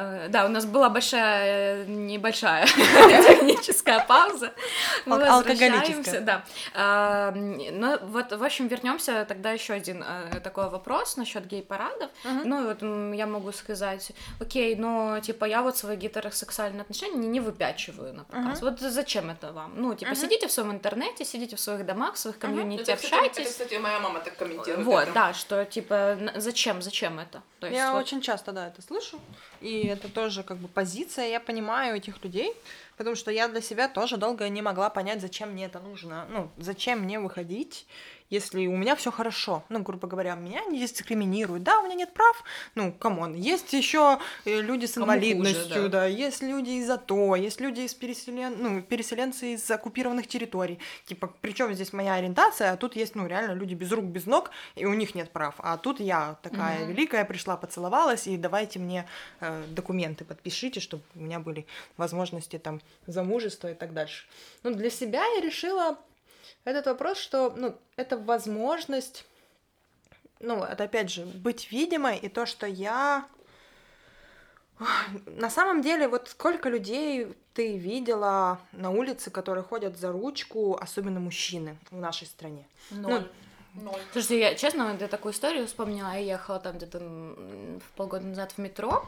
Э, да, у нас была большая, небольшая техническая пауза. Мы возвращаемся, да. А, ну, вот, в общем, вернемся тогда еще один э, такой вопрос насчет гей-парадов. Ну, вот я могу сказать, окей, но, типа, я вот свои гетеросексуальные отношения не выпячиваю на показ. Вот зачем это вам? Ну, типа, сидите в своем интернете, сидите в своих домах, в своих комьюнити, общайтесь. Это, кстати, моя мама так комментирует. Вот, да, что, типа, зачем, зачем это? Я очень часто, да, это слышу и это тоже как бы позиция, я понимаю этих людей, потому что я для себя тоже долго не могла понять, зачем мне это нужно, ну, зачем мне выходить если у меня все хорошо, ну, грубо говоря, меня не дискриминируют, да, у меня нет прав, ну, come on, есть еще э, люди с инвалидностью, хуже, да. да, есть люди из АТО, есть люди из переселен... ну, переселенцы из оккупированных территорий, типа, причем здесь моя ориентация, а тут есть, ну, реально люди без рук, без ног, и у них нет прав, а тут я такая угу. великая, пришла, поцеловалась, и давайте мне э, документы подпишите, чтобы у меня были возможности там замужества и так дальше. Ну, для себя я решила этот вопрос, что, ну, это возможность, ну, это опять же, быть видимой, и то, что я... На самом деле, вот сколько людей ты видела на улице, которые ходят за ручку, особенно мужчины в нашей стране? Ноль. Ну, Ноль. Слушайте, я честно, я такую историю вспомнила. Я ехала там где-то в полгода назад в метро,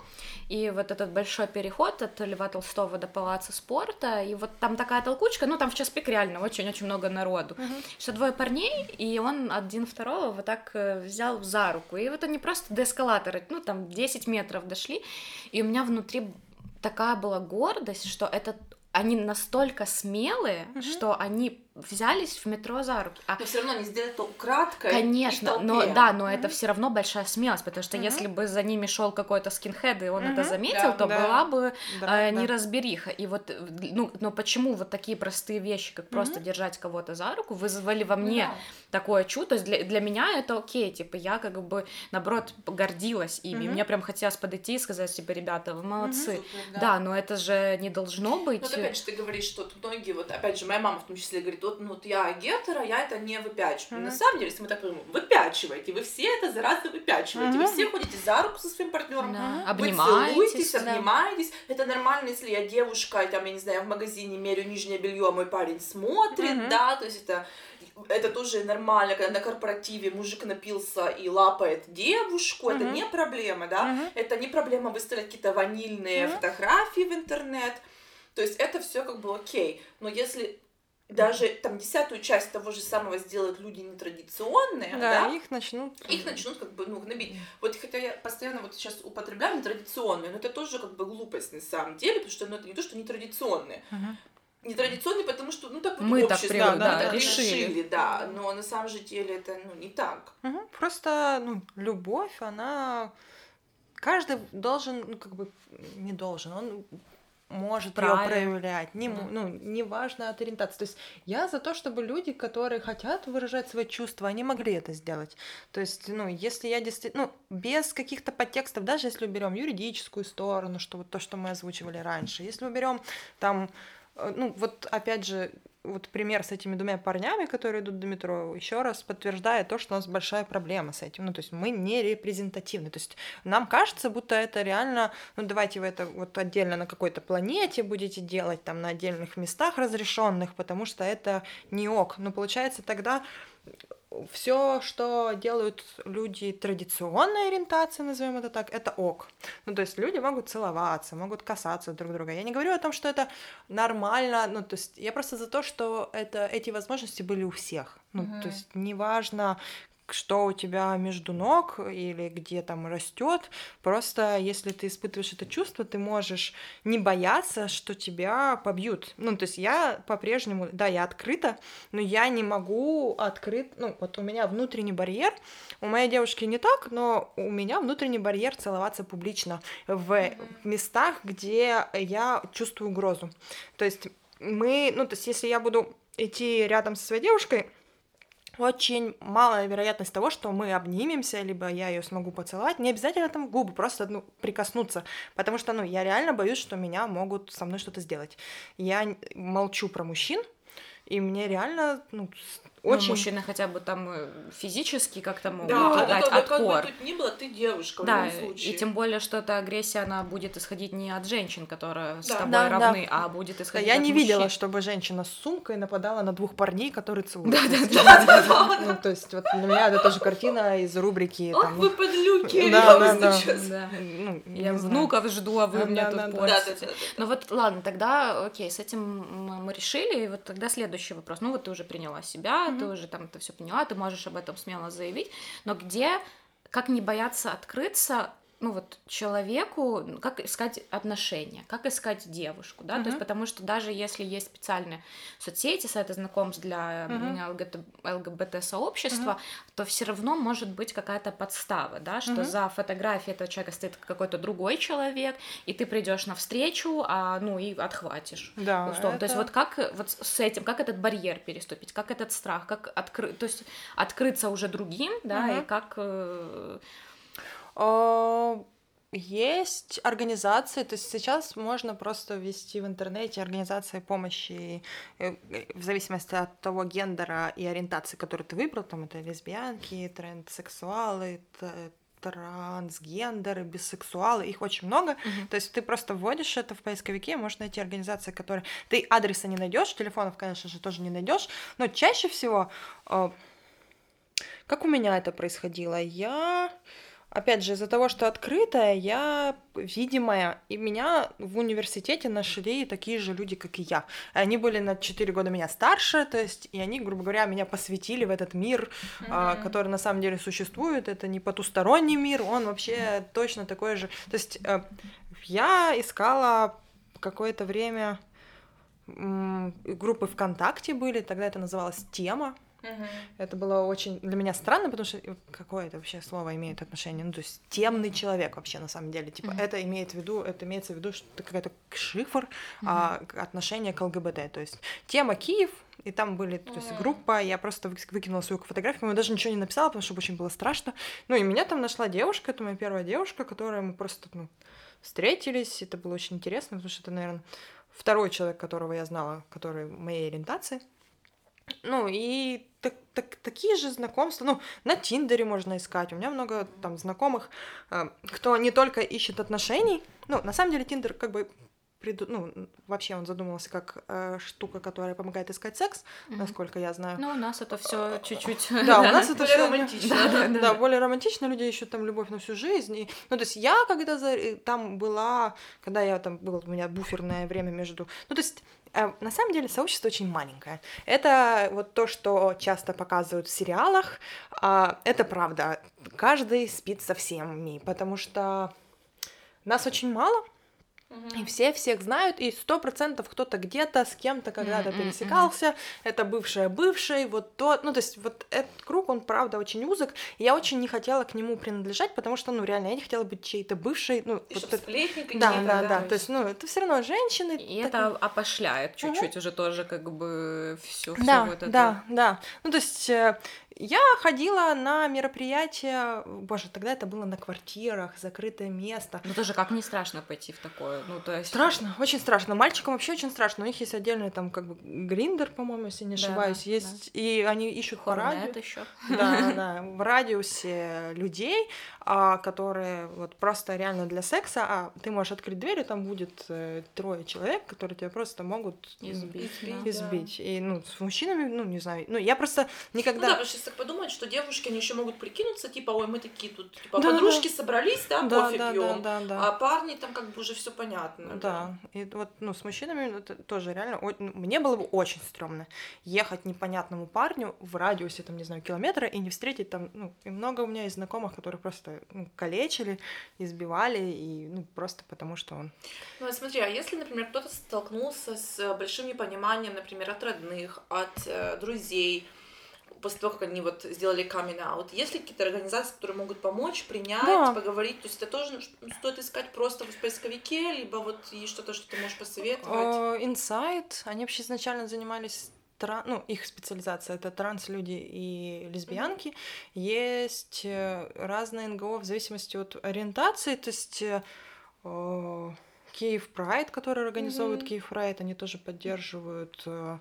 и вот этот большой переход от Льва Толстого до Палаца спорта, и вот там такая толкучка, ну там в час пик реально очень-очень много народу, uh-huh. что двое парней, и он один второго вот так э, взял за руку, и вот они просто до эскалатора, ну там 10 метров дошли, и у меня внутри такая была гордость, что это они настолько смелые, uh-huh. что они взялись в метро за руки. А... Но все равно не сделали это украдкой. Конечно, но да, но mm-hmm. это все равно большая смелость, потому что mm-hmm. если бы за ними шел какой-то скинхед, и он mm-hmm. это заметил, да, то да. была бы да, э, неразбериха. И вот, ну, но почему вот такие простые вещи, как mm-hmm. просто держать кого-то за руку, вызвали во мне да. такое чувство? То есть для, для меня это окей, типа я как бы, наоборот, гордилась ими. Mm-hmm. Мне прям хотелось подойти и сказать себе, типа, ребята, вы молодцы. Mm-hmm. да. да, но это же не должно быть. Ну, опять же, ты говоришь, что многие, вот опять же, моя мама в том числе говорит, вот, ну, вот я гетера, я это не выпячиваю. Mm-hmm. На самом деле, если мы так подумаем, выпячиваете, вы все это зараза выпячиваете, mm-hmm. вы все ходите за руку со своим партнером, mm-hmm. вы целуетесь, да. обнимаетесь. Это нормально, если я девушка, там, я не знаю, в магазине мерю нижнее белье, а мой парень смотрит, mm-hmm. да, то есть это это тоже нормально, когда на корпоративе мужик напился и лапает девушку, mm-hmm. это не проблема, да, mm-hmm. это не проблема выставлять какие-то ванильные mm-hmm. фотографии в интернет, то есть это все как бы окей, но если даже там десятую часть того же самого сделают люди нетрадиционные, да, да? их начнут... Их начнут как бы, ну, гнобить. Вот хотя я постоянно вот сейчас употребляю нетрадиционные, но это тоже как бы глупость на самом деле, потому что ну, это не то, что нетрадиционные. Uh-huh. Нетрадиционные, потому что, ну, так вот Мы общество, так, привык, да, да, так решили. решили, да, но на самом же деле это, ну, не так. Угу. Просто, ну, любовь, она... Каждый должен, ну, как бы, не должен, он может ее проявлять. Не, да. ну, неважно от ориентации. То есть я за то, чтобы люди, которые хотят выражать свои чувства, они могли это сделать. То есть, ну, если я действительно, ну, без каких-то подтекстов, даже если уберем юридическую сторону, что вот то, что мы озвучивали раньше, если уберем там, э, ну, вот опять же, вот пример с этими двумя парнями, которые идут до метро, еще раз подтверждает то, что у нас большая проблема с этим. Ну, то есть мы не репрезентативны. То есть нам кажется, будто это реально, ну, давайте вы это вот отдельно на какой-то планете будете делать, там, на отдельных местах разрешенных, потому что это не ок. Но получается тогда все, что делают люди традиционной ориентации, назовем это так, это ок. Ну, то есть люди могут целоваться, могут касаться друг друга. Я не говорю о том, что это нормально, ну, то есть я просто за то, что это, эти возможности были у всех. Ну, mm-hmm. то есть неважно, что у тебя между ног или где там растет. Просто если ты испытываешь это чувство, ты можешь не бояться, что тебя побьют. Ну, то есть я по-прежнему, да, я открыта, но я не могу открыть, ну, вот у меня внутренний барьер, у моей девушки не так, но у меня внутренний барьер целоваться публично в местах, где я чувствую угрозу. То есть мы, ну, то есть если я буду идти рядом со своей девушкой, очень малая вероятность того, что мы обнимемся, либо я ее смогу поцеловать. Не обязательно там губы, просто ну, прикоснуться. Потому что, ну, я реально боюсь, что меня могут со мной что-то сделать. Я молчу про мужчин, И мне реально, ну, очень... Ну, мужчины хотя бы там э, физически как-то могут да, дать это, отпор. Как бы тут ни было, ты девушка да, в любом случае. и тем более, что эта агрессия, она будет исходить не от женщин, которые да. с тобой да, равны, да. а будет исходить да, я от не мужчин. видела, чтобы женщина с сумкой нападала на двух парней, которые целуют. Да, да, да. Ну, то есть, вот для меня это тоже картина из рубрики. Ох, вы подлюки, да, да, да. Ну, я внуков жду, а вы мне тут портите. Ну вот, ладно, тогда, окей, с этим мы решили, и вот тогда следующий вопрос. Ну вот ты уже приняла себя, ты уже там это все поняла, ты можешь об этом смело заявить, но где, как не бояться открыться ну вот человеку, как искать отношения, как искать девушку, да, uh-huh. то есть потому что даже если есть специальные соцсети, сайты знакомств для uh-huh. ЛГБТ-сообщества, uh-huh. то все равно может быть какая-то подстава, да, что uh-huh. за фотографией этого человека стоит какой-то другой человек, и ты придешь на встречу, а ну и отхватишь. Да. Условно. Это... То есть вот как вот с этим, как этот барьер переступить, как этот страх, как открыть, то есть открыться уже другим, да, uh-huh. и как э, есть организации, то есть сейчас можно просто ввести в интернете организации помощи э, в зависимости от того гендера и ориентации, которую ты выбрал, там это лесбиянки, транссексуалы, трансгендеры, бисексуалы, их очень много. Uh-huh. То есть ты просто вводишь это в поисковике, можешь найти организации, которые... Ты адреса не найдешь, телефонов, конечно же, тоже не найдешь, но чаще всего... Э, как у меня это происходило? Я опять же, из-за того, что открытая, я видимая, и меня в университете нашли такие же люди, как и я. Они были на 4 года меня старше, то есть, и они, грубо говоря, меня посвятили в этот мир, mm-hmm. а, который на самом деле существует. Это не потусторонний мир, он вообще точно такой же. То есть, э, я искала какое-то время группы ВКонтакте были, тогда это называлось «Тема», Угу. Это было очень для меня странно, потому что какое это вообще слово имеет отношение? Ну, то есть темный человек вообще на самом деле. Типа, угу. это имеет в виду, это имеется в виду, что это какая-то шифр угу. а, отношение к ЛГБТ. То есть тема Киев, и там были, то есть группа, я просто выкинула свою фотографию, я даже ничего не написала, потому что очень было страшно. Ну и меня там нашла девушка, это моя первая девушка, которая мы просто, ну, встретились, это было очень интересно, потому что это, наверное, второй человек, которого я знала, который моей ориентации. Ну, и так, так, такие же знакомства, ну, на Тиндере можно искать. У меня много там знакомых, э, кто не только ищет отношений. Ну, на самом деле, Тиндер как бы приду... ну, вообще он задумывался как э, штука, которая помогает искать секс, mm-hmm. насколько я знаю. Ну, у нас это все чуть-чуть. Да, у нас это все романтично. Да, более романтично. Люди ищут там любовь на всю жизнь. Ну, то есть я когда там была, когда я там было у меня буферное время между. Ну, то есть Э, на самом деле сообщество очень маленькое. Это вот то, что часто показывают в сериалах. А, это правда. Каждый спит со всеми, потому что нас очень мало, и все всех знают, и сто процентов кто-то где-то с кем-то когда-то mm-hmm. пересекался. Mm-hmm. Это бывшая бывший, вот тот. Ну, то есть, вот этот круг, он правда очень узок. И я очень не хотела к нему принадлежать, потому что, ну, реально, я не хотела быть чьей-то бывшей. Ну, и вот это... да, да, да, да. То есть, ну, это все равно женщины. И так... это опошляет чуть-чуть mm-hmm. уже тоже, как бы все. Да, вот это. да, да. Ну, то есть э, я ходила на мероприятия, боже, тогда это было на квартирах, закрытое место. Ну тоже как не страшно пойти в такое, ну то есть... Страшно, очень страшно. Мальчикам вообще очень страшно. У них есть отдельный там как бы гриндер, по-моему, если не ошибаюсь, да, есть, да. и они ищут Хорнет по радио. еще. Да, да, в радиусе людей, а, которые вот просто реально для секса, а ты можешь открыть дверь, и там будет э, трое человек, которые тебя просто могут избить. избить. избить. Да. И ну с мужчинами, ну не знаю, ну я просто никогда. Ну да, сейчас так подумать, что девушки, они еще могут прикинуться, типа, ой, мы такие тут, типа, да, подружки да. собрались, да, да кофе да, пьем, да, да, да. а парни там как бы уже все понятно. Да. да, и вот, ну, с мужчинами это тоже реально, ну, мне было бы очень стрёмно ехать непонятному парню в радиусе, там, не знаю, километра и не встретить там, ну, и много у меня есть знакомых, которых просто ну, калечили, избивали, и, ну, просто потому что он... Ну, смотри, а если, например, кто-то столкнулся с большим непониманием, например, от родных, от э, друзей, после того, как они вот сделали камин out, есть ли какие-то организации, которые могут помочь, принять, да. поговорить? То есть это тоже стоит искать просто в поисковике, либо вот и что-то, что ты можешь посоветовать? Инсайт, они вообще изначально занимались ну, их специализация это транслюди и лесбиянки. Mm-hmm. Есть э, разные НГО в зависимости от ориентации, то есть э, Киев Прайд, который организовывает mm-hmm. Киев Прайд, они тоже поддерживают э,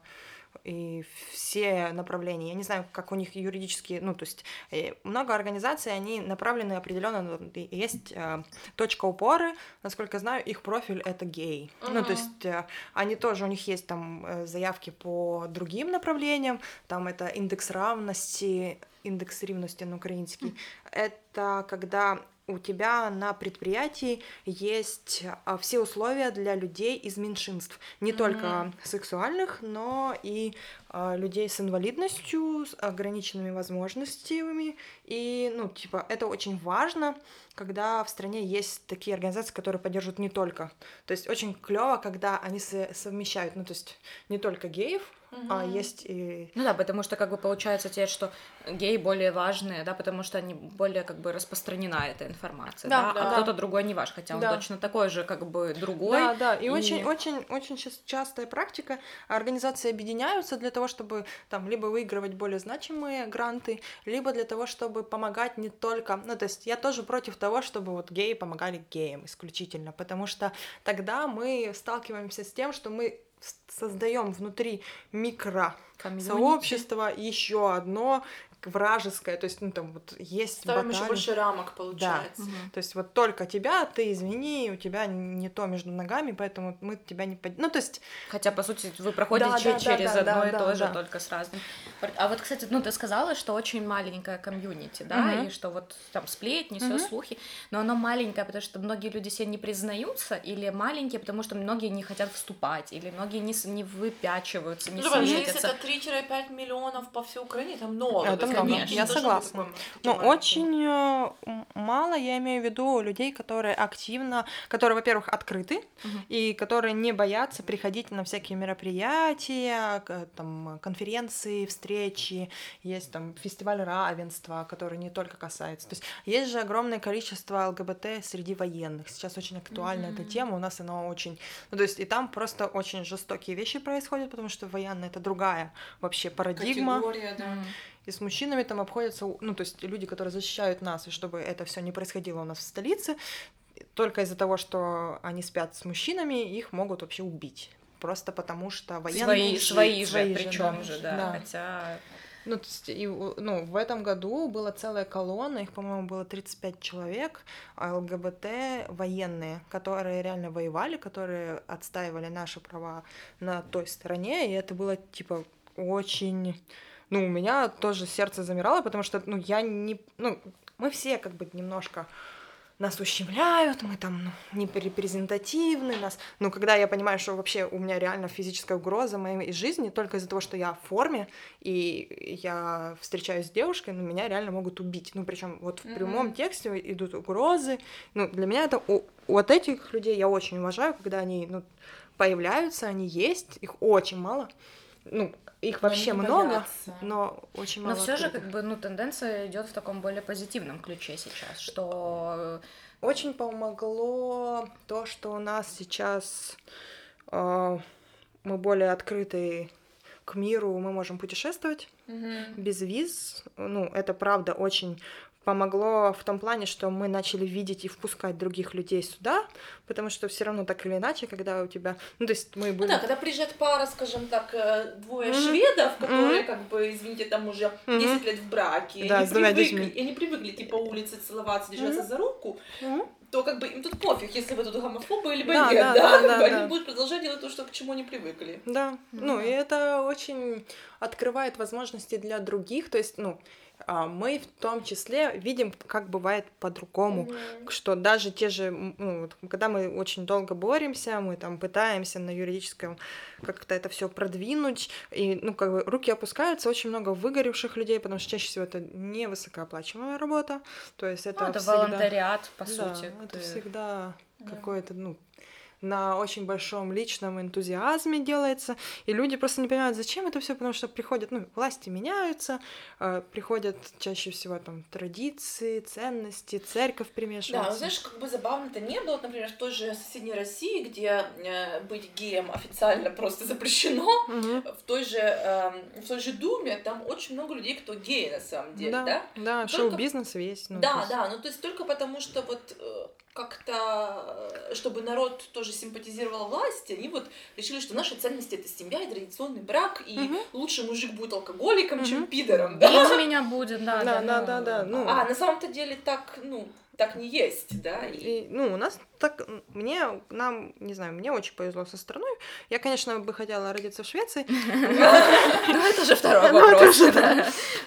и все направления. Я не знаю, как у них юридические, ну, то есть э, много организаций, они направлены определенно, ну, есть э, точка упоры, насколько знаю, их профиль это гей. Uh-huh. Ну, то есть э, они тоже, у них есть там э, заявки по другим направлениям, там это индекс равности, индекс рівності на українській. Mm. Это когда у тебя на предприятии есть а, все условия для людей из меньшинств, не mm-hmm. только сексуальных, но и а, людей с инвалидностью, с ограниченными возможностями. И, ну, типа, это очень важно, когда в стране есть такие организации, которые поддерживают не только. То есть очень клево, когда они совмещают, ну, то есть не только геев, угу. а есть и... Ну да, потому что как бы получается те, что геи более важные, да, потому что они более как бы распространена эта информация, да, да, да. а кто-то другой не ваш, хотя он да. точно такой же как бы другой. Да, да, и, и... очень, очень, очень частая практика, организации объединяются для того, чтобы там либо выигрывать более значимые гранты, либо для того, чтобы помогать не только, ну то есть я тоже против того, чтобы вот геи помогали геям исключительно, потому что тогда мы сталкиваемся с тем, что мы создаем внутри микро сообщества еще одно вражеское, то есть, ну, там вот есть Ставим еще больше рамок, получается. Да. Угу. То есть вот только тебя, ты извини, у тебя не то между ногами, поэтому мы тебя не под... Ну, то есть... Хотя, по сути, вы проходите да, да, через да, одно да, и да, то же, да. только с разным. А вот, кстати, ну, ты сказала, что очень маленькая комьюнити, да, угу. и что вот там сплетни, все угу. слухи, но оно маленькое, потому что многие люди себе не признаются, или маленькие, потому что многие не хотят вступать, или многие не, не выпячиваются, не ну, светятся. Если это 3-5 миллионов по всей Украине, это много. Это много, Конечно, я согласна. Но очень э, мало, я имею в виду, людей, которые активно, которые, во-первых, открыты, угу. и которые не боятся приходить на всякие мероприятия, там, конференции, встречи, есть там фестиваль равенства, который не только касается. То есть есть же огромное количество ЛГБТ среди военных. Сейчас очень актуальна mm-hmm. эта тема, у нас она очень... Ну, то есть и там просто очень жестокие вещи происходят, потому что военные — это другая вообще парадигма. Категория, да. И с мужчинами там обходятся, ну, то есть люди, которые защищают нас, и чтобы это все не происходило у нас в столице, только из-за того, что они спят с мужчинами, их могут вообще убить. Просто потому что военные... Свои, свои, свои же, причем же, да. да. Хотя... Ну, то есть, и, ну, в этом году была целая колонна, их, по-моему, было 35 человек, а ЛГБТ военные, которые реально воевали, которые отстаивали наши права на той стороне, и это было, типа, очень ну, у меня тоже сердце замирало, потому что, ну, я не... Ну, мы все как бы немножко нас ущемляют, мы там ну, не репрезентативны, нас... Ну, когда я понимаю, что вообще у меня реально физическая угроза моей жизни только из-за того, что я в форме, и я встречаюсь с девушкой, ну, меня реально могут убить. Ну, причем вот в mm-hmm. прямом тексте идут угрозы. Ну, для меня это... У... Вот этих людей я очень уважаю, когда они, ну, появляются, они есть, их очень мало. Ну, их вообще много, боятся. но очень мало. Но все же, как бы, ну, тенденция идет в таком более позитивном ключе сейчас, что очень помогло то, что у нас сейчас э, мы более открыты к миру, мы можем путешествовать mm-hmm. без виз. Ну, это правда очень помогло в том плане, что мы начали видеть и впускать других людей сюда, потому что все равно так или иначе, когда у тебя, ну то есть мы были... Ну да, когда приезжает пара, скажем так, э, двое mm-hmm. шведов, которые mm-hmm. как бы, извините, там уже 10 mm-hmm. лет в браке, да, и, они привыкли, и они привыкли типа улице целоваться, держаться mm-hmm. за руку, mm-hmm то как бы им тут пофиг, если вы тут гомофобы либо да, нет, да, да, да, они да. будут продолжать делать то, что к чему они привыкли. Да, mm-hmm. ну и это очень открывает возможности для других, то есть, ну, мы в том числе видим, как бывает по-другому, mm-hmm. что даже те же, ну, когда мы очень долго боремся, мы там пытаемся на юридическом как-то это все продвинуть, и, ну, как бы руки опускаются, очень много выгоревших людей, потому что чаще всего это не высокооплачиваемая работа, то есть это, ну, это всегда... волонтариат, по да, сути. это ты... всегда да. какое-то, ну, на очень большом личном энтузиазме делается, и люди просто не понимают, зачем это все, потому что приходят, ну, власти меняются, э, приходят чаще всего там традиции, ценности, церковь примешивается. Да, ну, знаешь, как бы забавно это не было, например, в той же соседней России, где э, быть геем официально просто запрещено, угу. в той же э, в той же Думе там очень много людей, кто геи на самом деле, да? Да, да шоу-бизнес весь. Ну, да, есть... да, ну то есть только потому что вот э, как-то, э, чтобы народ тоже симпатизировал власти, они вот решили, что наши ценности это семья и традиционный брак, и угу. лучше мужик будет алкоголиком, угу. чем пидором, да? И у меня будет, да, да, да, да, да. Ну... А на самом-то деле так, ну, так не есть, да? И... И, ну, у нас так, мне, нам, не знаю, мне очень повезло со страной. Я, конечно, бы хотела родиться в Швеции. Ну, это же второй вопрос.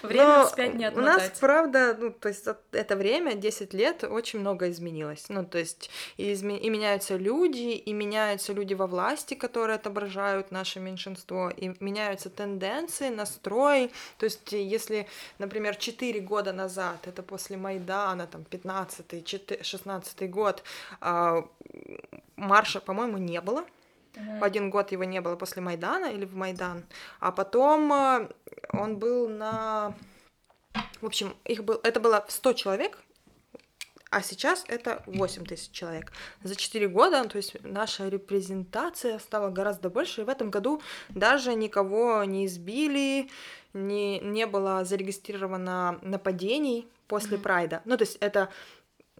Время вспять не У нас, правда, ну, то есть это время, 10 лет, очень много изменилось. Ну, то есть и меняются люди, и меняются люди во власти, которые отображают наше меньшинство, и меняются тенденции, настрой. То есть если, например, 4 года назад, это после Майдана, там, 15-16 год, а, марша, по-моему, не было. Mm-hmm. Один год его не было после Майдана или в Майдан. А потом э, он был на... В общем, их был... это было 100 человек, а сейчас это 8 тысяч человек. За 4 года, то есть наша репрезентация стала гораздо больше, и в этом году даже никого не избили, не, не было зарегистрировано нападений после mm-hmm. Прайда. Ну, то есть это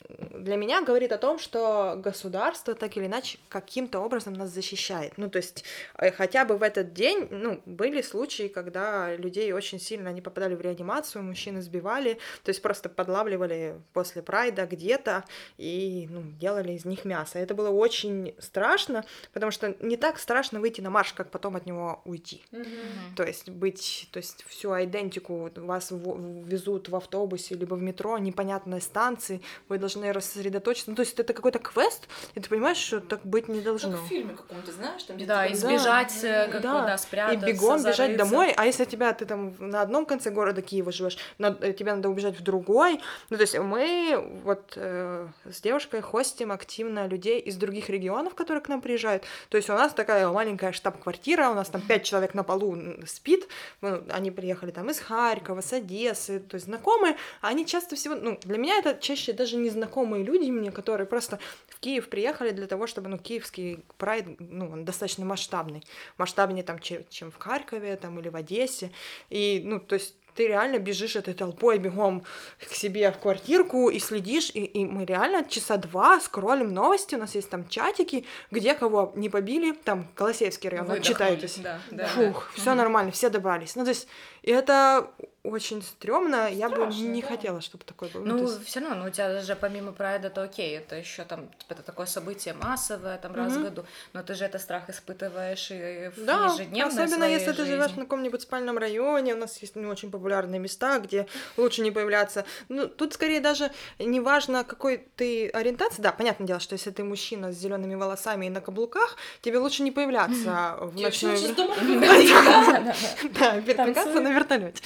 для меня говорит о том, что государство так или иначе каким-то образом нас защищает. Ну, то есть э, хотя бы в этот день, ну, были случаи, когда людей очень сильно они попадали в реанимацию, мужчин избивали, то есть просто подлавливали после прайда где-то и ну, делали из них мясо. Это было очень страшно, потому что не так страшно выйти на марш, как потом от него уйти. Mm-hmm. То есть быть, то есть всю идентику вас везут в автобусе либо в метро, непонятной станции, вы должны рассредоточиться. Ну, то есть это какой-то квест, и ты понимаешь, что так быть не должно. Как в фильме каком-то, знаешь, там где-то... Да, избежать, да, как да. да, спрятаться, И бегом зарыться. бежать домой, а если тебя, ты там на одном конце города Киева живешь, э, тебе надо убежать в другой. Ну, то есть мы вот э, с девушкой хостим активно людей из других регионов, которые к нам приезжают. То есть у нас такая маленькая штаб-квартира, у нас там пять человек на полу спит, ну, они приехали там из Харькова, с Одессы, то есть знакомые, они часто всего, ну, для меня это чаще даже не незнакомые люди мне, которые просто в Киев приехали для того, чтобы, ну, киевский прайд, ну, он достаточно масштабный, масштабнее там, чем, чем в Харькове, там, или в Одессе, и, ну, то есть ты реально бежишь этой толпой бегом к себе в квартирку и следишь, и, и мы реально часа два скроллим новости, у нас есть там чатики, где кого не побили, там Колосеевский район, читаетесь. Да, да, Фух, да. все нормально, все добрались. Ну, то есть, это очень стрёмно. Я бы не да. хотела, чтобы такое было. Ну, ну есть... все равно, ну, у тебя же помимо прайда, то окей, это еще там, типа, это такое событие массовое, там, mm-hmm. раз в году, но ты же это страх испытываешь и в да, ежедневной особенно если жизни. ты живешь в каком-нибудь спальном районе, у нас есть не очень популярные места, где лучше не появляться. Ну, тут скорее даже не важно, какой ты ориентации. Да, понятное дело, что если ты мужчина с зелеными волосами и на каблуках, тебе лучше не появляться в ночное время. Да, передвигаться на вертолете.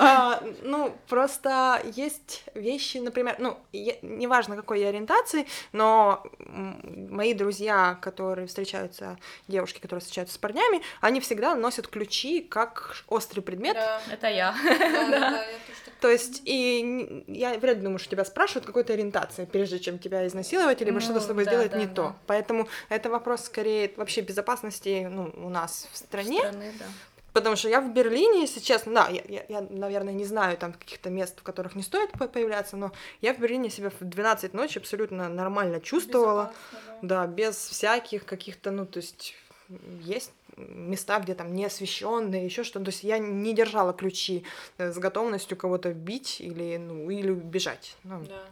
А, ну, просто есть вещи, например, ну, неважно какой я ориентации, но мои друзья, которые встречаются, девушки, которые встречаются с парнями, они всегда носят ключи как острый предмет. Да. Это я. Да, да, да, я То есть, и я вряд ли думаю, что тебя спрашивают какой-то ориентации, прежде чем тебя изнасиловать, либо ну, что-то с тобой да, сделать не то. Поэтому это вопрос скорее вообще безопасности ну, у нас в стране. Страны, да. Потому что я в Берлине, если честно, да, я, я, я наверное, не знаю там каких-то мест, в которых не стоит появляться, но я в Берлине себя в 12 ночи абсолютно нормально чувствовала. Да. да, без всяких каких-то, ну, то есть есть места, где там не освещенные, еще что-то. То есть я не держала ключи с готовностью кого-то бить или, ну, или бежать. Ну. Да.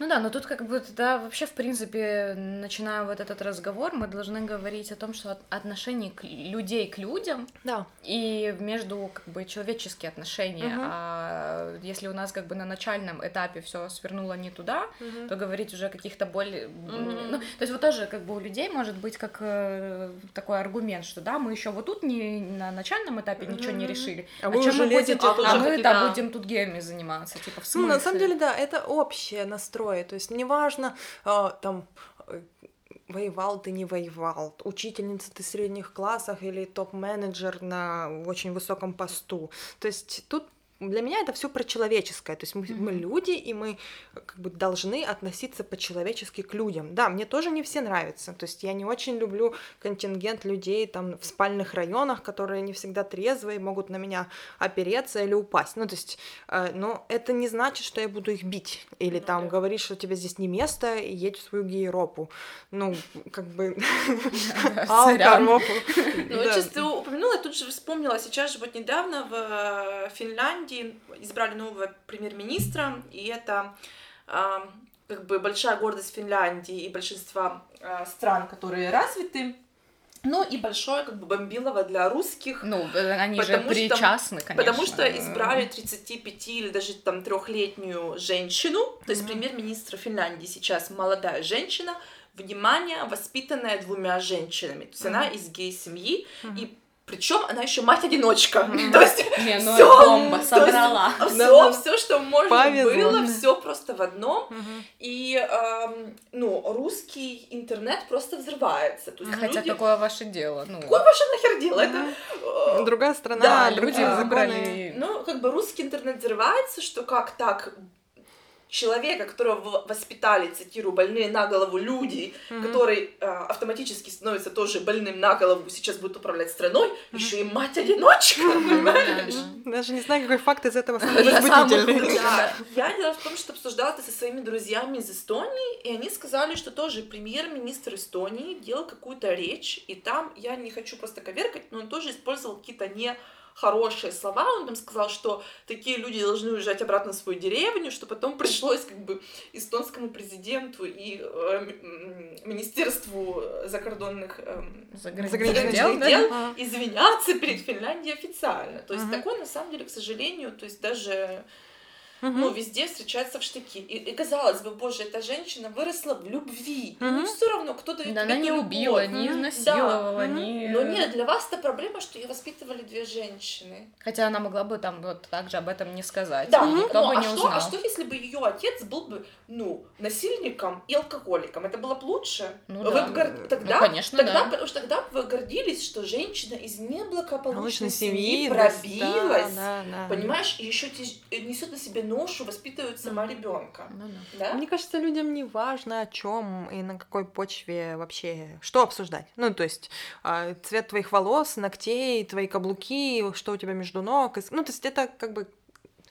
Ну да, но тут как бы, да, вообще, в принципе, начиная вот этот разговор, мы должны говорить о том, что отношение к людей к людям, да. и между, как бы, человеческие отношения. Угу. А если у нас, как бы, на начальном этапе все свернуло не туда, угу. то говорить уже о каких-то более... Угу. Ну, то есть вот тоже, как бы, у людей может быть как э, такой аргумент, что, да, мы еще вот тут не на начальном этапе угу. ничего не решили, а, а вы уже мы будем, а, а мы, да, будем тут геями заниматься, типа, в смысле? Ну, на самом деле, да, это общее настрой героя. То есть неважно, э, там воевал ты, не воевал, учительница ты в средних классах или топ-менеджер на очень высоком посту. То есть тут для меня это все про человеческое. То есть мы, мы люди, и мы как бы должны относиться по-человечески к людям. Да, мне тоже не все нравятся. То есть я не очень люблю контингент людей там в спальных районах, которые не всегда трезвые, могут на меня опереться или упасть. Ну, то есть, э, но это не значит, что я буду их бить. Или ну, там да. говорить, что тебе здесь не место, и едь в свою гейропу. Ну, как бы... Ну, чисто упомянула, я тут же вспомнила, сейчас же вот недавно в э, Финляндии избрали нового премьер-министра, и это как бы большая гордость Финляндии и большинства э, стран, которые развиты. Ну и большое как бы бомбилово для русских. Ну, э, они же причастны, что, конечно. Потому что избрали 35 или даже там трехлетнюю женщину, то есть mm-hmm. премьер-министр Финляндии сейчас молодая женщина, внимание, воспитанная двумя женщинами. То есть mm-hmm. она из гей-семьи, mm-hmm. и причем она еще мать-одиночка. Mm-hmm. То есть Не, ну все, бомба собрала. Все, все, что можно Повезло. было, все просто в одном. Mm-hmm. И эм, ну, русский интернет просто взрывается. То есть Хотя люди... какое ваше дело? Ну... Какое ваше нахер дело? Mm-hmm. Это... Другая страна, да, люди выбрали. Ну, как бы русский интернет взрывается, что как так человека, которого воспитали, цитирую, больные на голову люди, mm-hmm. который э, автоматически становится тоже больным на голову, сейчас будет управлять страной, mm-hmm. еще и мать-одиночка, понимаешь? Даже не знаю, какой факт из этого возбудительный. Я дело в том, что обсуждала это со своими друзьями из Эстонии, и они сказали, что тоже премьер-министр Эстонии делал какую-то речь, и там, я не хочу просто коверкать, но он тоже использовал какие-то не хорошие слова, он там сказал, что такие люди должны уезжать обратно в свою деревню, что потом пришлось как бы эстонскому президенту и э, Министерству закордонных э, заграничных дел, дел да? извиняться перед Финляндией официально. То есть uh такое, на самом деле, к сожалению, то есть даже Угу. Ну, везде встречается в штыки. И, и казалось бы, боже, эта женщина выросла в любви. Угу. Ну, все равно кто-то Да, она не убила, не изнасиловала, да. не... Но нет, для вас это проблема, что ее воспитывали две женщины. Хотя она могла бы там вот также об этом не сказать. Да, никто ну, бы а не что, узнал. А что, если бы ее отец был бы, ну, насильником и алкоголиком? Это было бы лучше? Ну, вы да. Гор... Ну, тогда, ну, конечно, тогда, да. Потому что тогда вы гордились, что женщина из неблагополучной семьи, семьи пробилась. Да, да, да. Понимаешь, и еще несет на себе ношу, воспитывают сама ребенка. Ну, да. Мне кажется, людям не важно о чем и на какой почве вообще что обсуждать. Ну, то есть э, цвет твоих волос, ногтей, твои каблуки, что у тебя между ног. Ну, то есть это как бы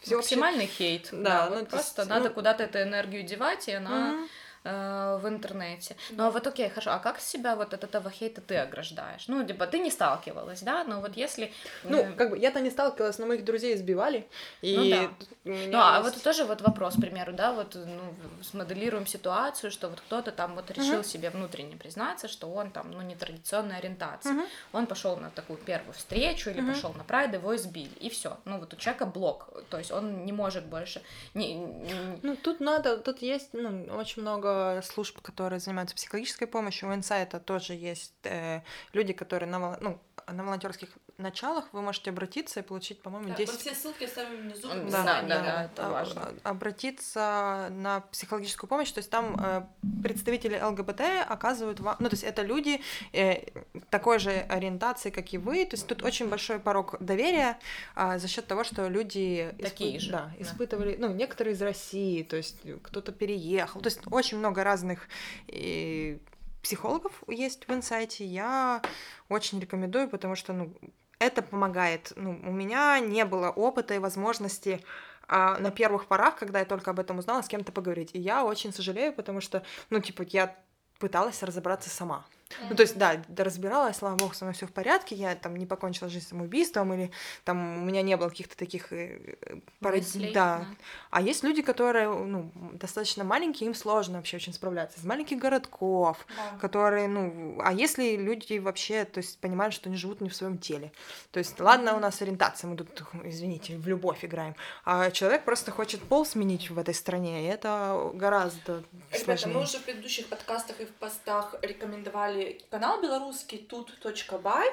все Максимальный хейт. Да, да ну, вот просто есть, надо ну... куда-то эту энергию девать, и она. Mm-hmm Э, в интернете. Ну а вот окей, хорошо, а как себя вот от этого хейта ты ограждаешь? Ну, типа, ты не сталкивалась, да? Но вот если... Ну, э, как бы я-то не сталкивалась, но моих друзей избивали. И ну, да. Ну, а есть... вот тоже вот вопрос, к примеру, да, вот ну, смоделируем ситуацию, что вот кто-то там вот решил uh-huh. себе внутренне признаться, что он там, ну, нетрадиционная ориентация. Uh-huh. Он пошел на такую первую встречу или uh-huh. пошел на прайд, его избили, и все. Ну, вот у человека блок, то есть он не может больше... Не, не... Ну, тут надо, тут есть, ну, очень много служб, которые занимаются психологической помощью. У инсайта тоже есть э, люди, которые на, ну, на волонтерских началах вы можете обратиться и получить, по-моему, 10... Да, все ссылки оставим внизу. Да, да, да, да, это важно. Обратиться на психологическую помощь, то есть там э, представители ЛГБТ оказывают вам... Ну, то есть это люди э, такой же ориентации, как и вы, то есть тут очень большой порог доверия э, за счет того, что люди... Такие испы... же. Да, испытывали... Да. Ну, некоторые из России, то есть кто-то переехал, то есть очень много разных... И психологов есть в инсайте, я очень рекомендую, потому что, ну, это помогает. Ну, у меня не было опыта и возможности а, на первых порах, когда я только об этом узнала, с кем-то поговорить. И я очень сожалею, потому что, ну, типа, я пыталась разобраться сама. Ну, то есть, да, разбиралась, слава богу, со мной все в порядке, я там не покончила жизнь самоубийством, или там у меня не было каких-то таких э, парад... да. да. А есть люди, которые, ну, достаточно маленькие, им сложно вообще очень справляться. Из маленьких городков, да. которые, ну, а если люди вообще, то есть, понимают, что они живут не в своем теле. То есть, ладно, у нас ориентация, мы тут, извините, в любовь играем, а человек просто хочет пол сменить в этой стране, и это гораздо Ребята, сложнее. мы уже в предыдущих подкастах и в постах рекомендовали канал белорусский тут.бай.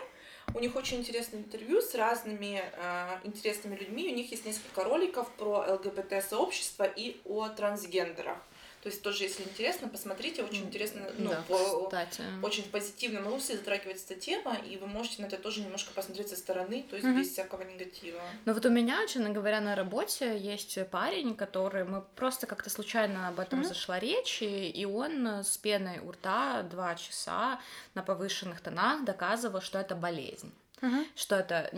У них очень интересное интервью с разными э, интересными людьми. У них есть несколько роликов про ЛГБТ-сообщество и о трансгендерах. То есть тоже, если интересно, посмотрите, очень интересно, ну, да, по, кстати. очень в позитивном русле затрагивается эта тема, и вы можете на это тоже немножко посмотреть со стороны, то есть Мгм. без всякого негатива. Ну вот у меня, честно говоря, на работе есть парень, который мы просто как-то случайно об этом Мгм. зашла речь, и, и он с пеной у рта два часа на повышенных тонах доказывал, что это болезнь. Мгм. Что это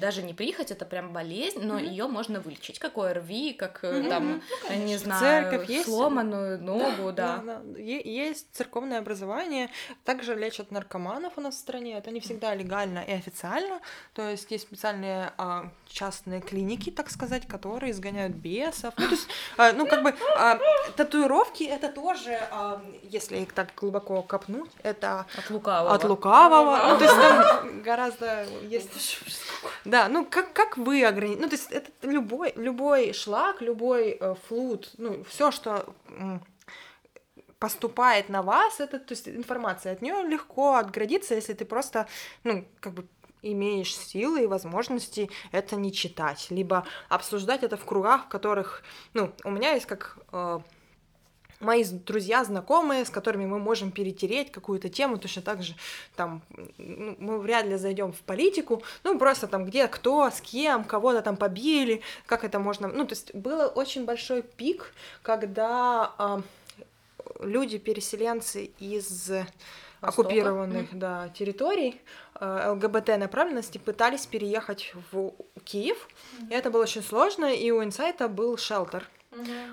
даже не прихоть, это прям болезнь, но Мгм. ее можно вылечить, как ОРВИ, как Мгм. там, Ну, э, не знаю, церковь есть? сломанную ногу, да. Да, да. Е- Есть церковное образование, также лечат наркоманов у нас в стране. Это не всегда легально и официально. То есть есть специальные а, частные клиники, так сказать, которые изгоняют бесов. Ну, то есть, а, ну, как бы а, татуировки это тоже, а, если их так глубоко копнуть, это От лукавого. от лукавого. Ну, то есть там гораздо есть да, ну как, как вы ограничите? Ну, то есть это любой, любой шлак, любой э, флут, ну, все, что поступает на вас, это, то есть информация от нее легко отградиться, если ты просто, ну, как бы имеешь силы и возможности это не читать, либо обсуждать это в кругах, в которых, ну, у меня есть как э, мои друзья, знакомые, с которыми мы можем перетереть какую-то тему, точно так же там ну, мы вряд ли зайдем в политику, ну просто там где кто, с кем, кого-то там побили, как это можно, ну то есть был очень большой пик, когда а, люди переселенцы из Востока. оккупированных да, территорий э, ЛГБТ направленности пытались переехать в Киев, и это было очень сложно, и у Инсайта был шелтер.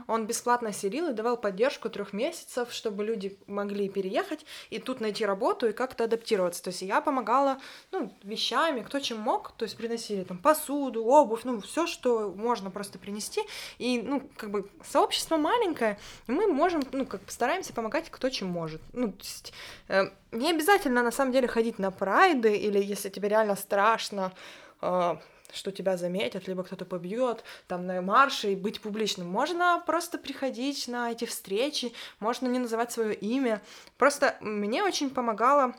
Он бесплатно селил и давал поддержку трех месяцев, чтобы люди могли переехать и тут найти работу и как-то адаптироваться. То есть я помогала, ну, вещами, кто чем мог, то есть приносили там посуду, обувь, ну, все, что можно просто принести. И, ну, как бы сообщество маленькое, и мы можем, ну, как бы стараемся помогать кто чем может. Ну, то есть э, не обязательно на самом деле ходить на прайды или если тебе реально страшно, э, что тебя заметят, либо кто-то побьет, там на марше и быть публичным. Можно просто приходить на эти встречи, можно не называть свое имя. Просто мне очень помогало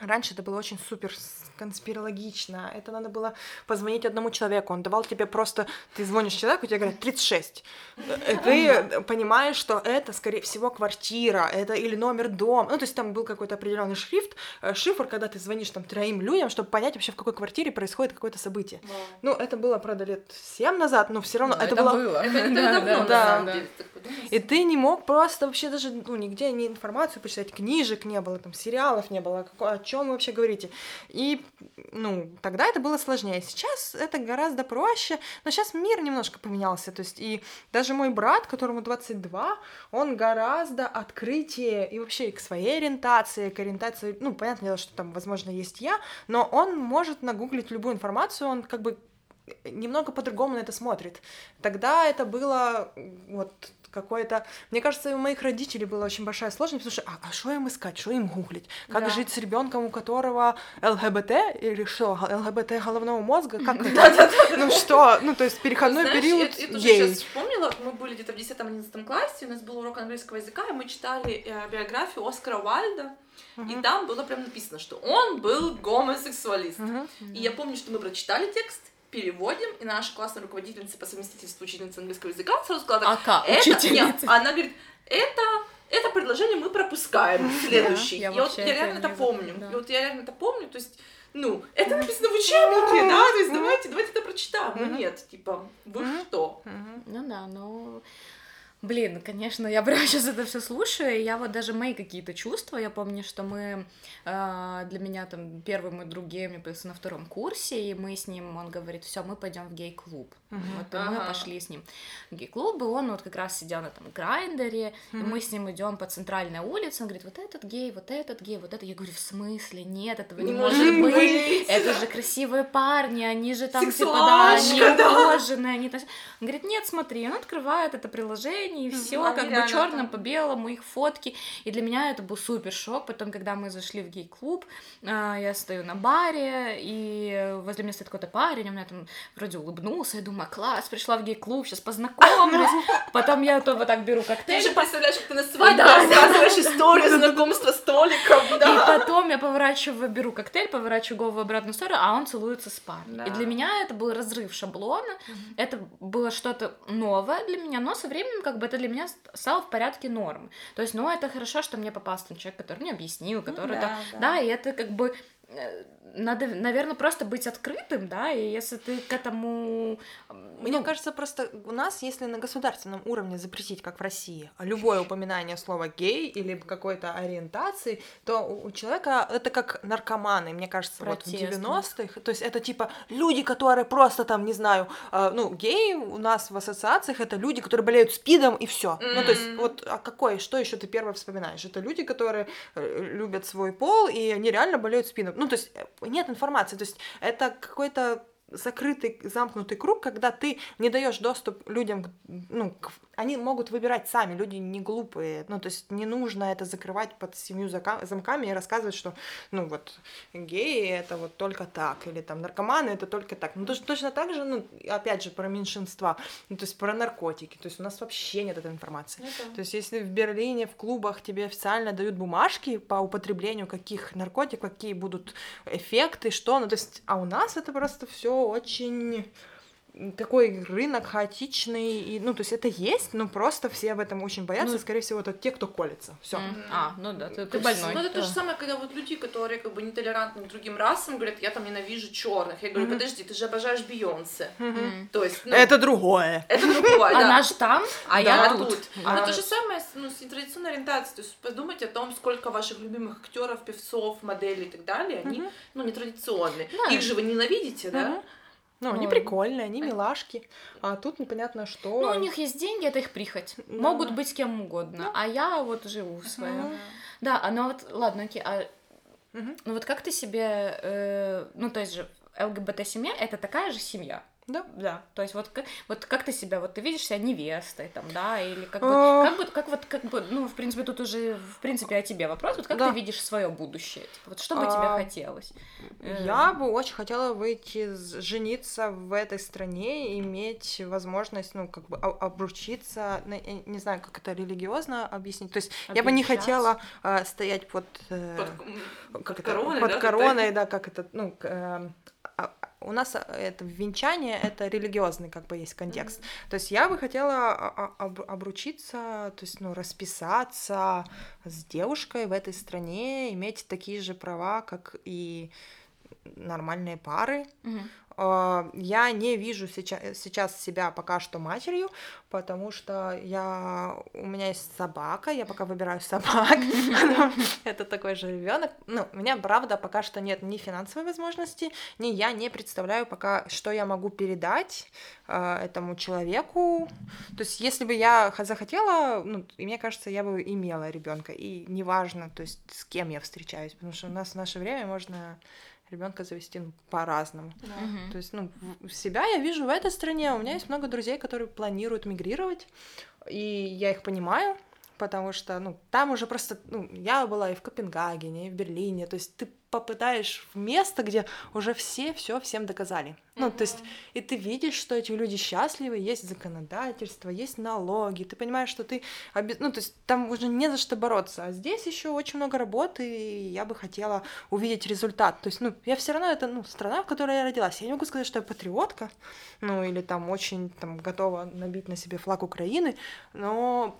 Раньше это было очень супер конспирологично. Это надо было позвонить одному человеку. Он давал тебе просто... Ты звонишь человеку, тебе говорят 36. Э, Ты понимаешь, что это, скорее всего, квартира, это или номер дома. Ну, то есть там был какой-то определенный шрифт, э, шифр, когда ты звонишь там троим людям, чтобы понять вообще, в какой квартире происходит какое-то событие. Ну, это было, правда, лет 7 назад, но все равно Но это, было... Это, это Да, давно, да, да, да. И ты не мог просто вообще даже, ну, нигде ни информацию почитать, книжек не было, там, сериалов не было, о чем вы вообще говорите. И, ну, тогда это было сложнее. Сейчас это гораздо проще, но сейчас мир немножко поменялся, то есть и даже мой брат, которому 22, он гораздо открытие и вообще и к своей ориентации, к ориентации, ну, понятное дело, что там, возможно, есть я, но он может нагуглить любую информацию, он как бы немного по-другому на это смотрит. Тогда это было вот какое-то... Мне кажется, у моих родителей была очень большая сложность, потому что а что им искать, что им гуглить? Как Да. жить с ребенком, у которого ЛГБТ или что, ЛГБТ головного мозга? Как? Ну что? Ну, то есть переходной период я, тоже сейчас вспомнила, мы были где-то в 10-11 классе, у нас был урок английского языка, и мы читали э, биографию Оскара Уальда, и там было прям написано, что он был гомосексуалист. И я помню, что мы прочитали текст, переводим, и наша классная руководительница по совместительству учительница английского языка сразу сказала так, АК, это, учительница. нет, она говорит, это, это предложение мы пропускаем, следующий. я и вот я реально это помню. да. И вот я реально это помню, то есть, ну, это написано в учебнике, да, то есть давайте, давайте это прочитаем. Ну нет, типа, вы что? Ну да, ну... Блин, конечно, я прям сейчас это все слушаю, и я вот даже мои какие-то чувства, я помню, что мы, э, для меня там первый мой друг гей, мне появился на втором курсе, и мы с ним, он говорит, все, мы пойдем в гей-клуб. Мгм. Вот, и мы пошли с ним в гей-клуб, и он вот как раз сидел на там грайндере, и мы с ним идем по центральной улице, он говорит, вот этот гей, вот этот гей, вот это. Я говорю, в смысле? Нет, этого не, Не может быть. быть. Это же красивые парни, они же там типа, Сексуальщика, да, да. они ухоженные, они там... Он говорит, нет, смотри, он открывает это приложение, и Мгм, все они как бы черным там. по белому, их фотки. И для меня это был супер шок. Потом, когда мы зашли в гей-клуб, а, я стою на баре, и возле меня стоит какой-то парень, он мне там вроде улыбнулся, я думаю, класс, пришла в гей-клуб, сейчас познакомлюсь. Потом я то вот так беру Ты коктейль, же представляешь, как ты на свадьбе рассказываешь историю знакомства с столиком, да. И потом я поворачиваю, беру коктейль, поворачиваю голову в обратную сторону, а он целуется с парнем. И для меня это был разрыв шаблона, это было что-то новое для меня, но со временем как бы это для меня стало в порядке нормы. То есть, ну, это хорошо, что мне попался человек, который мне объяснил, который... Ну, да, да. да, и это как бы Э, надо, наверное, просто быть открытым, да, и если ты к этому... Мне ну... кажется, просто у нас, если на государственном уровне запретить, как в России, любое упоминание слова гей или какой-то ориентации, то у человека это как наркоманы, мне кажется, Протест, вот в 90-х, то есть это типа люди, которые просто там, не знаю, э, ну, геи у нас в ассоциациях это люди, которые болеют спидом и все. Mm-hmm. Ну, то есть вот, а какой, что еще ты первое вспоминаешь? Это люди, которые э, любят свой пол, и они реально болеют спидом. Ну, то есть э, нет информации, то есть это какой-то закрытый, замкнутый круг, когда ты не даешь доступ людям, ну, к, они могут выбирать сами, люди не глупые, ну, то есть не нужно это закрывать под семью замками и рассказывать, что, ну, вот, геи это вот только так, или там наркоманы это только так. Ну, точно, точно так же, ну, опять же, про меньшинства, ну, то есть про наркотики, то есть у нас вообще нет этой информации. Это... То есть если в Берлине в клубах тебе официально дают бумажки по употреблению каких наркотиков, какие будут эффекты, что, ну, то есть, а у нас это просто все очень такой рынок хаотичный, и, ну, то есть это есть, но просто все об этом очень боятся, ну, скорее всего, это те, кто колется, все. Mm-hmm. А, ну да, ты, ты больной. Ну, это да. то же самое, когда вот люди, которые как бы нетолерантны к другим расам, говорят, я там ненавижу черных. Я говорю, mm-hmm. подожди, ты же обожаешь Бейонсе. Mm-hmm. То есть, ну, Это другое. Это другое, да. Она же там, а я тут. А то же самое ну, с нетрадиционной ориентацией. То есть подумайте о том, сколько ваших любимых актеров, певцов, моделей и так далее, они, ну, нетрадиционные. Их же вы ненавидите, да? Ну, они прикольные, они милашки, а тут непонятно что. Ну, у них есть деньги, это их прихоть. Да. Могут быть кем угодно, да. а я вот живу в своем. Угу. Да, а ну вот, ладно, окей, а угу. ну вот как ты себе, э, ну то есть же ЛГБТ-семья это такая же семья, да. Да. То есть вот как, вот как ты себя, вот ты видишь себя невестой, там, да, или как бы, а. как бы, как вот, как бы, ну, в принципе, тут уже, в принципе, о тебе вопрос, вот как да. ты видишь свое будущее, типа, вот что бы тебе а, хотелось? Я бы очень хотела выйти, жениться в этой стране, иметь возможность, ну, как бы, обручиться, не знаю, как это религиозно объяснить, то есть я бы не хотела э, стоять под, э, под, как под это, короной, под да, короной, да, как это, ну, э, у нас э, это венчание, это религиозный как бы есть контекст. Mm-hmm. То есть я бы хотела а, а, об, обручиться, то есть ну расписаться с девушкой в этой стране, иметь такие же права, как и нормальные пары. Mm-hmm. А, я не вижу сейчас, сейчас себя пока что матерью, потому что я у меня есть собака, я пока выбираю собак. Это такой же ребенок. Ну, у меня, правда, пока что нет ни финансовой возможности, ни я не представляю пока, что я могу передать а, этому человеку. То есть, если бы я захотела, ну, мне кажется, я бы имела ребенка. И неважно, то есть, с кем я встречаюсь, потому что у нас в наше время можно ребенка завести ну, по-разному. Да. То есть, ну, себя я вижу в этой стране. У меня есть много друзей, которые планируют мигрировать, и я их понимаю, потому что, ну, там уже просто, ну, я была и в Копенгагене, и в Берлине, то есть ты попадаешь в место, где уже все все всем доказали. Mm-hmm. Ну, то есть, и ты видишь, что эти люди счастливы, есть законодательство, есть налоги, ты понимаешь, что ты, ну, то есть, там уже не за что бороться, а здесь еще очень много работы, и я бы хотела увидеть результат. То есть, ну, я все равно, это, ну, страна, в которой я родилась. Я не могу сказать, что я патриотка, ну, или там очень, там, готова набить на себе флаг Украины, но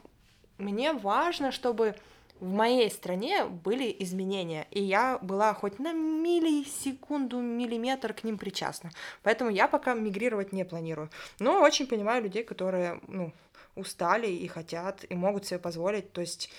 мне важно, чтобы в моей стране были изменения, и я была хоть на миллисекунду, миллиметр к ним причастна. Поэтому я пока мигрировать не планирую. Но очень понимаю людей, которые, ну, устали и хотят, и могут себе позволить. То есть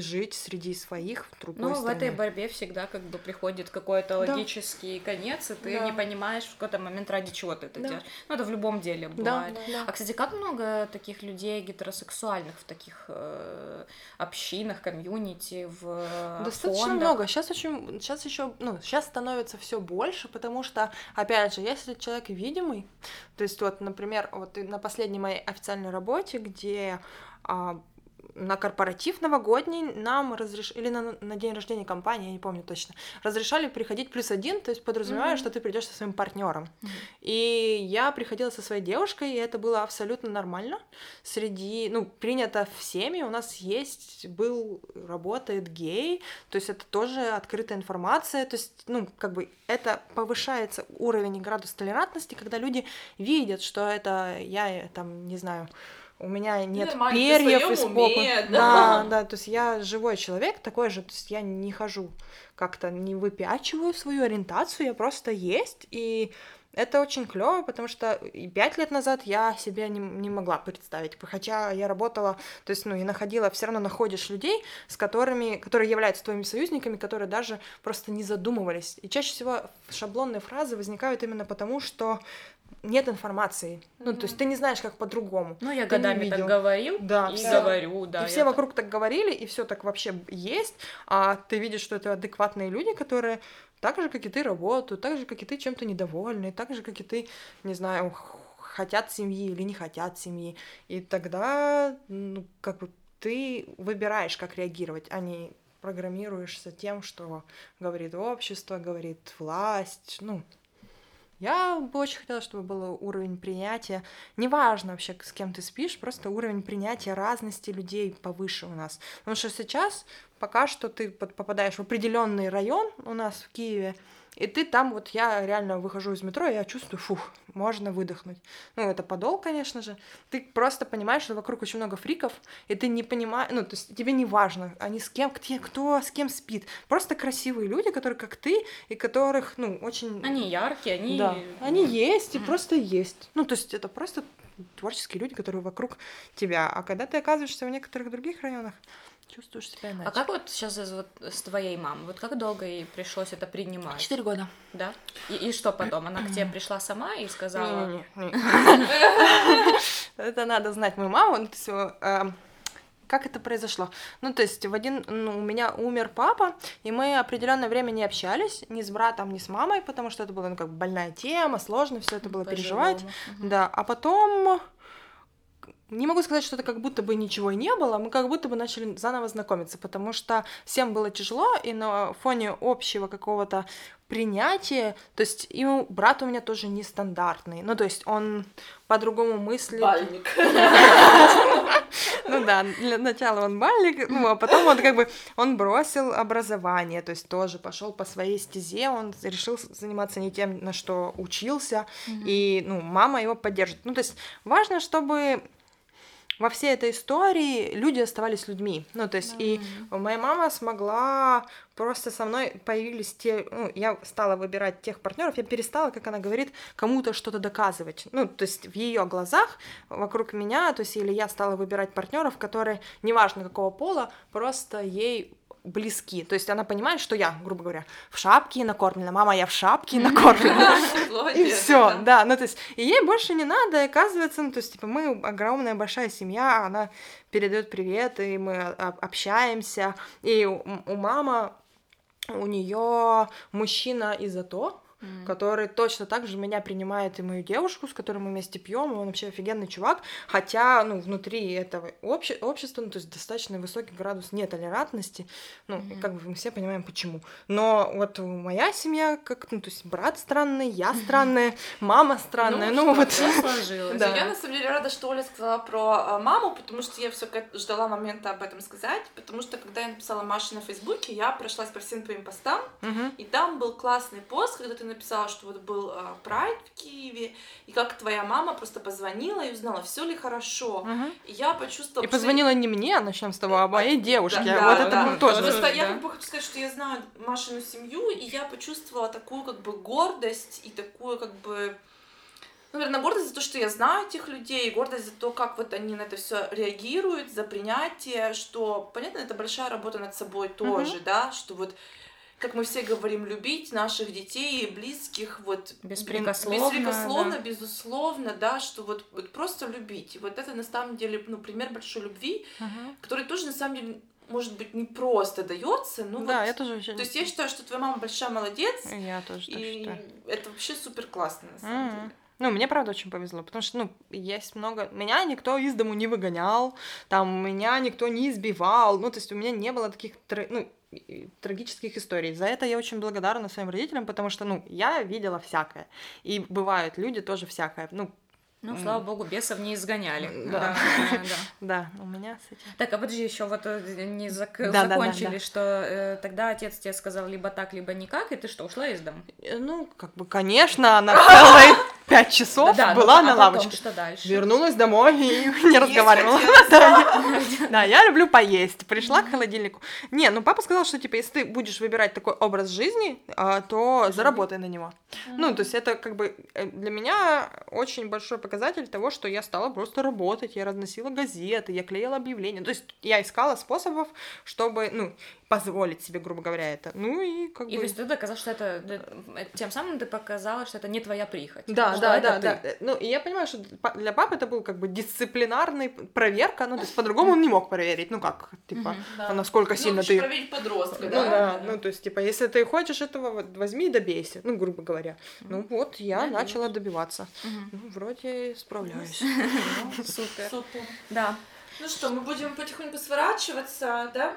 жить среди своих в другой Ну, стране. в этой борьбе всегда как бы приходит какой-то да. логический конец, и ты да. не понимаешь в какой-то момент, ради чего ты это да. делаешь. Ну, это в любом деле бывает. Да, да, А, кстати, как много таких людей гетеросексуальных в таких э, общинах, комьюнити, в Достаточно фондах? много. Сейчас очень, сейчас еще, ну, сейчас становится все больше, потому что, опять же, если человек видимый, то есть вот, например, вот на последней моей официальной работе, где а, на корпоратив новогодний нам разрешили, или на, на день рождения компании, я не помню точно, разрешали приходить плюс один, то есть подразумевая, mm-hmm. что ты придешь со своим партнером. Mm-hmm. И я приходила со своей девушкой, и это было абсолютно нормально. Среди, ну, принято всеми, у нас есть, был, работает гей, то есть это тоже открытая информация, то есть, ну, как бы это повышается уровень и градус толерантности, когда люди видят, что это я, там, не знаю, у меня нет Нормально, перьев из попы. да. да, да, то есть я живой человек, такой же, то есть я не хожу как-то, не выпячиваю свою ориентацию, я просто есть, и это очень клево, потому что пять лет назад я себе не, не могла представить, хотя я работала, то есть, ну, и находила, все равно находишь людей, с которыми, которые являются твоими союзниками, которые даже просто не задумывались. И чаще всего шаблонные фразы возникают именно потому, что нет информации. Mm-hmm. Ну, то есть ты не знаешь, как по-другому. Ну, я ты годами так говорил да, и все. говорю, да. И все так... вокруг так говорили, и все так вообще есть, а ты видишь, что это адекватные люди, которые так же, как и ты, работают, так же, как и ты, чем-то недовольны, так же, как и ты, не знаю, хотят семьи или не хотят семьи. И тогда, ну, как бы ты выбираешь, как реагировать, а не программируешься тем, что говорит общество, говорит власть, ну, я бы очень хотела, чтобы был уровень принятия. Неважно вообще, с кем ты спишь, просто уровень принятия разности людей повыше у нас. Потому что сейчас пока что ты попадаешь в определенный район у нас в Киеве, и ты там, вот я реально выхожу из метро, и я чувствую, фух, можно выдохнуть. Ну, это подол, конечно же. Ты просто понимаешь, что вокруг очень много фриков, и ты не понимаешь, ну, то есть тебе не важно, они с кем, где, кто с кем спит. Просто красивые люди, которые как ты, и которых, ну, очень... Они яркие, они... Да, они есть, и просто есть. Ну, то есть это просто творческие люди, которые вокруг тебя. А когда ты оказываешься в некоторых других районах, чувствуешь себя иначе. А как вот сейчас вот с твоей мамой? Вот как долго ей пришлось это принимать? Четыре года. Да? И, и что потом? Она к тебе пришла сама и сказала... Это надо знать мою маму. Эм, как это произошло? Ну, то есть в один, ну, у меня умер папа, и мы определенное время не общались ни с братом, ни с мамой, потому что это была ну, как больная тема, сложно все это было переживать, да. А потом не могу сказать, что это как будто бы ничего и не было, мы как будто бы начали заново знакомиться, потому что всем было тяжело, и на фоне общего какого-то принятия, то есть и брат у меня тоже нестандартный, ну то есть он по-другому мыслит. Бальник. Ну да, для начала он бальник, ну а потом он как бы, он бросил образование, то есть тоже пошел по своей стезе, он решил заниматься не тем, на что учился, и, ну, мама его поддержит. Ну то есть важно, чтобы во всей этой истории люди оставались людьми. Ну, то есть, mm-hmm. и моя мама смогла просто со мной появились те, ну, я стала выбирать тех партнеров, я перестала, как она говорит, кому-то что-то доказывать. Ну, то есть в ее глазах вокруг меня, то есть или я стала выбирать партнеров, которые, неважно какого пола, просто ей близки. То есть она понимает, что я, грубо говоря, в шапке накормлена, мама, я в шапке накормлена. И все, да. Ну, то есть, и ей больше не надо, и оказывается, ну, то есть, типа, мы огромная большая семья, она передает привет, и мы общаемся. И у мамы, у нее мужчина из АТО, mm. который точно так же меня принимает и мою девушку, с которой мы вместе пьем, он вообще офигенный чувак, хотя, ну, внутри этого обще- общества, ну, то есть достаточно высокий градус нетолерантности, ну, mm. как бы мы все понимаем, почему. Но вот моя семья, как, ну, то есть брат странный, я странная, мама странная, ну, ну вот. сложилось. Да. Я, на самом деле, рада, что Оля сказала про а, маму, потому что я все ждала момента об этом сказать, потому что, когда я написала Маше на Фейсбуке, я прошлась по всем твоим постам, mm-hmm. и там был классный пост, когда ты написала, что вот был а, прайд в Киеве, и как твоя мама просто позвонила и узнала, все ли хорошо. Угу. И я почувствовала... И позвонила что... не мне, начнем с того, а моей девушке. Да, вот да, это да, было тоже. Просто да. я как бы хочу сказать, что я знаю Машину семью, и я почувствовала такую как бы гордость и такую как бы ну, наверное, гордость за то, что я знаю этих людей, гордость за то, как вот они на это все реагируют, за принятие, что, понятно, это большая работа над собой тоже, mm да, что вот как мы все говорим, любить наших детей и близких, вот беспрекословно, беспрекословно да. безусловно, да, что вот, вот просто любить. И вот это на самом деле, ну, пример большой любви, uh-huh. который тоже на самом деле может быть, не просто дается, но да, вот, я тоже. То есть я считаю, что твоя мама большая молодец. Я тоже и считаю. это вообще супер классно, на самом mm-hmm. деле. Ну, мне, правда, очень повезло, потому что, ну, есть много... Меня никто из дому не выгонял, там, меня никто не избивал, ну, то есть у меня не было таких, ну, трагических историй. За это я очень благодарна своим родителям, потому что, ну, я видела всякое. И бывают люди тоже всякое. Ну, ну, слава богу, бесов не изгоняли. Да, да, да. да у меня с этим. Так, а подожди, еще вот э, не зак... да, закончили, да, да, да. что э, тогда отец тебе сказал либо так, либо никак, и ты что, ушла из дома? Э, ну, как бы, конечно, на целые пять часов да, была ну, на а лавочке. что дальше? Вернулась домой и не разговаривала. Да, я люблю поесть. Пришла к холодильнику. Не, ну папа сказал, что типа, если ты будешь выбирать такой образ жизни, а, то заработай на него. Ну, то есть это как бы для меня очень большой показатель того, что я стала просто работать, я разносила газеты, я клеила объявления. То есть я искала способов, чтобы, ну, позволить себе, грубо говоря, это. Ну и как и, бы... И то есть ты доказала, что это... Тем самым ты показала, что это не твоя прихоть. Да, да, да, да. Ну, и я понимаю, что для папы это был как бы дисциплинарный проверка, ну, то есть по-другому он не мог проверить, ну как, типа, а насколько ну, сильно ты... проверить подростка, ну, да? да? Ну, то есть, типа, если ты хочешь этого, вот, возьми и добейся, ну, грубо говоря. Ну, вот, я начала добиваться. Ну, вроде справляюсь. Супер. Супер. Да. Ну что, мы будем потихоньку сворачиваться, да?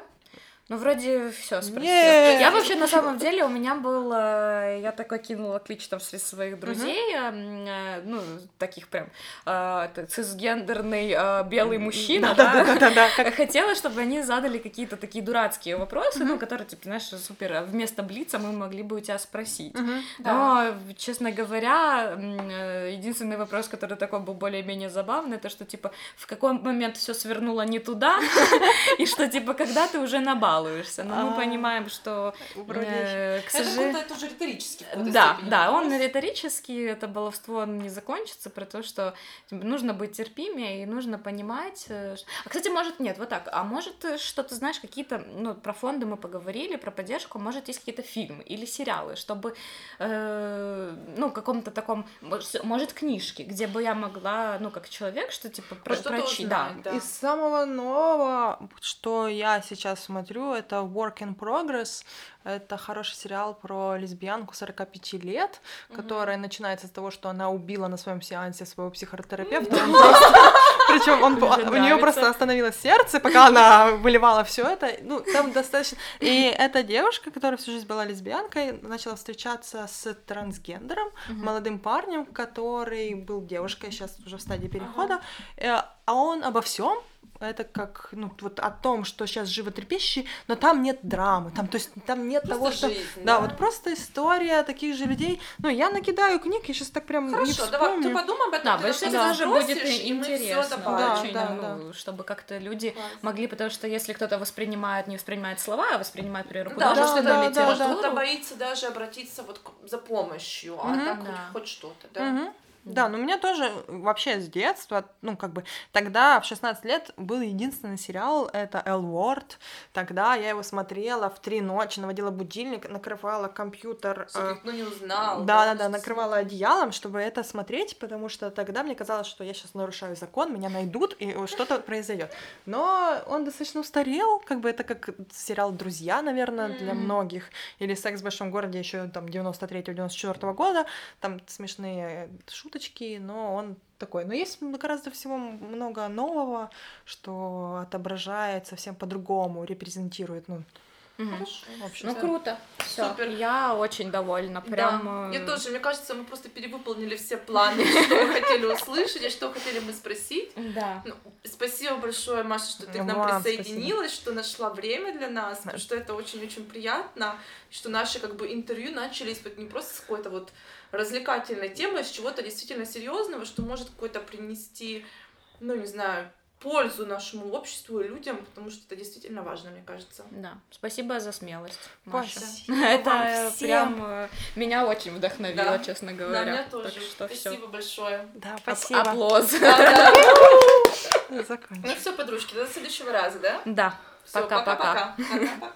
Ну, вроде все спросила. Я вообще, на самом деле, у меня был... Э, я так окинула клич там среди своих друзей, э, ну, таких прям э, цисгендерный белый мужчина, да? Хотела, чтобы они задали какие-то такие дурацкие вопросы, ну, которые, типа, знаешь, супер, вместо блица мы могли бы у тебя спросить. Но, честно говоря, единственный вопрос, который такой был более-менее забавный, это что, типа, в какой момент все свернуло не туда, и что, типа, когда ты уже на бал балуешься. Но мы а, понимаем, что э, к сожалению... Это уже риторический. Да, да, он риторический, это баловство не закончится, про то, что типа, нужно быть терпимее и нужно понимать... Э, а, кстати, может, нет, вот так, а может, э, что ты знаешь, какие-то, ну, про фонды мы поговорили, про поддержку, может, есть какие-то фильмы или сериалы, чтобы, э, ну, каком-то таком, может, книжки, где бы я могла, ну, как человек, что, типа, про, прочитать. Да. да. Из самого нового, что я сейчас смотрю, это Work in Progress. Это хороший сериал про лесбиянку 45 лет, mm-hmm. которая начинается с того, что она убила на своем сеансе своего психотерапевта. Причем он, у нее просто остановилось сердце, пока она выливала все это. Ну, там достаточно. И эта девушка, которая всю жизнь была лесбиянкой, начала встречаться с трансгендером, молодым парнем, который был девушкой, сейчас уже в стадии перехода. Э, а он обо всем это как, ну, вот о том, что сейчас животрепещущий, но там нет драмы, там, то есть там нет просто того, что... Жизнь, да? да, вот просто история таких же людей. Ну, я накидаю книг, я сейчас так прям Хорошо, не вспомню. давай, ты подумай об этом. Да, больше да. даже будет интересно, да, очень, да, ну, да. чтобы как-то люди Класс. могли, потому что если кто-то воспринимает, не воспринимает слова, а воспринимает, например, художественную да, да, литературу... Да, кто-то боится даже обратиться вот за помощью, а угу. так да. хоть, хоть что-то, да? Угу. Да, но у меня тоже вообще с детства, ну, как бы, тогда в 16 лет был единственный сериал, это Эл Уорд. Тогда я его смотрела в три ночи, наводила будильник, накрывала компьютер. Ну, не узнал. Да, да, да, накрывала одеялом, чтобы это смотреть, потому что тогда мне казалось, что я сейчас нарушаю закон, меня найдут, и что-то произойдет. Но он достаточно устарел, как бы это как сериал «Друзья», наверное, для многих, или «Секс в большом городе» еще там 93-94 года, там смешные шутки шуточки, но он такой. Но есть гораздо всего много нового, что отображает совсем по-другому, репрезентирует, ну, Хорошо. Общем, ну круто. Все. Супер. Я очень довольна. Прям. Да. Я э, тоже. Мне кажется, мы просто перевыполнили все планы, что мы хотели услышать и что хотели мы спросить. Да. Ну, спасибо большое, Маша, что ты к нам присоединилась, что нашла время для нас, потому что это очень-очень приятно, что наши как бы интервью начались вот не просто с какой-то вот развлекательной темы, а с чего-то действительно серьезного, что может какой-то принести, ну не знаю, пользу нашему обществу и людям, потому что это действительно важно, мне кажется. Да. Спасибо за смелость, Маша. Спасибо это прям э, меня очень вдохновило, да. честно говоря. Да, меня тоже. Так что спасибо всё. большое. Да, спасибо. Аплоз. Ну все, подружки, до следующего раза, да? Да. Пока-пока. Пока-пока.